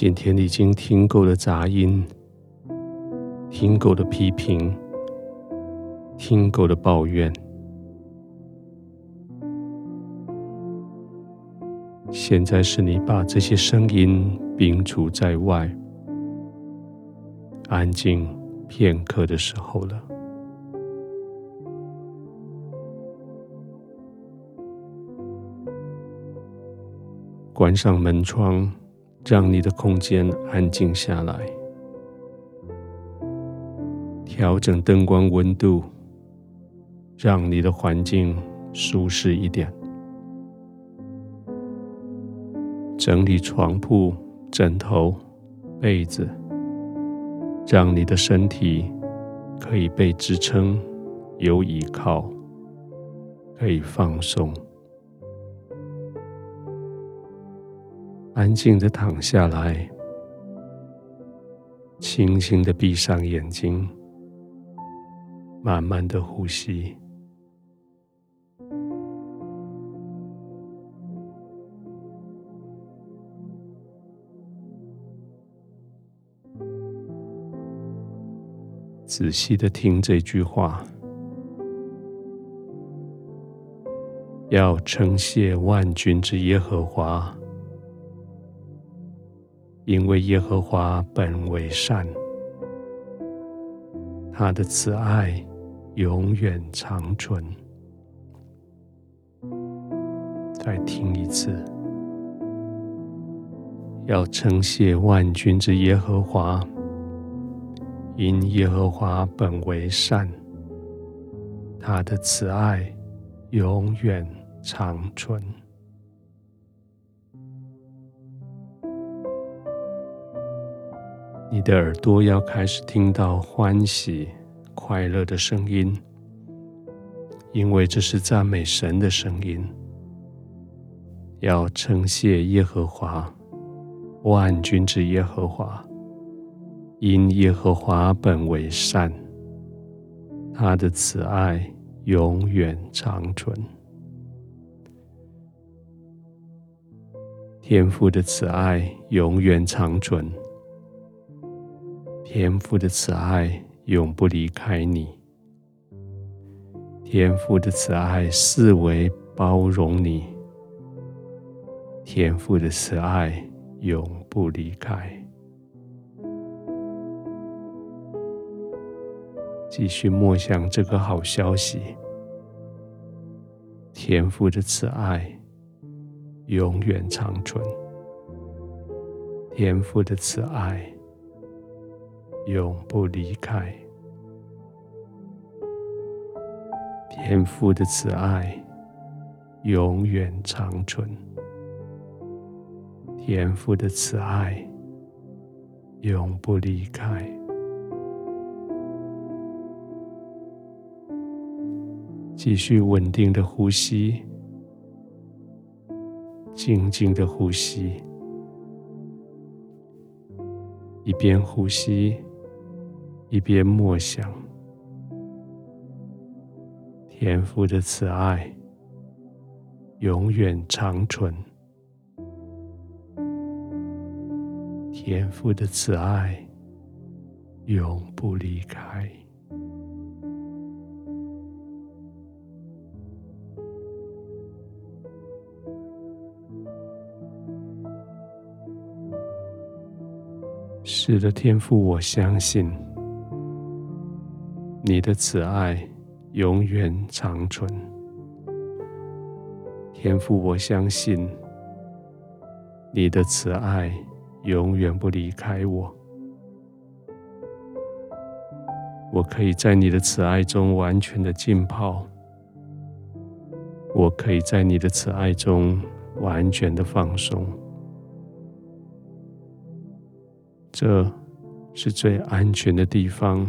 今天已经听够了杂音，听够了批评，听够了抱怨。现在是你把这些声音摒除在外，安静片刻的时候了。关上门窗。让你的空间安静下来，调整灯光温度，让你的环境舒适一点。整理床铺、枕头、被子，让你的身体可以被支撑，有依靠，可以放松。安静的躺下来，轻轻的闭上眼睛，慢慢的呼吸。仔细的听这句话：要称谢万军之耶和华。因为耶和华本为善，他的慈爱永远长存。再听一次，要称谢万军之耶和华，因耶和华本为善，他的慈爱永远长存。你的耳朵要开始听到欢喜、快乐的声音，因为这是赞美神的声音。要称谢耶和华，万军之耶和华，因耶和华本为善，他的慈爱永远长存。天父的慈爱永远长存。天父的慈爱永不离开你，天父的慈爱视为包容你，天父的慈爱永不离开。继续默想这个好消息，天父的慈爱永远长存，天父的慈爱。永不离开，天父的慈爱永远长存，天父的慈爱永不离开。继续稳定的呼吸，静静的呼吸，一边呼吸。一边默想，天父的慈爱永远长存，天父的慈爱永不离开。是的，天父，我相信。你的慈爱永远长存，天父，我相信你的慈爱永远不离开我。我可以在你的慈爱中完全的浸泡，我可以在你的慈爱中完全的放松。这是最安全的地方。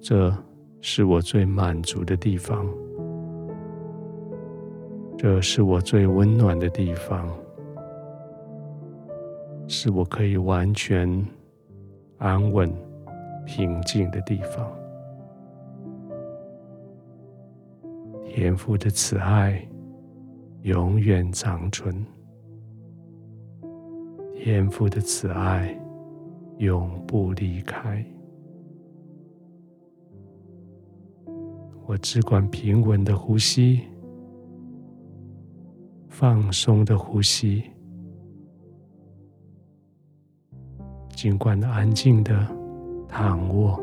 这是我最满足的地方，这是我最温暖的地方，是我可以完全安稳、平静的地方。天父的慈爱永远长存，天父的慈爱永不离开。我只管平稳的呼吸，放松的呼吸，尽管安静的躺卧，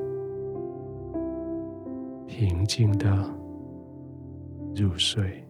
平静的入睡。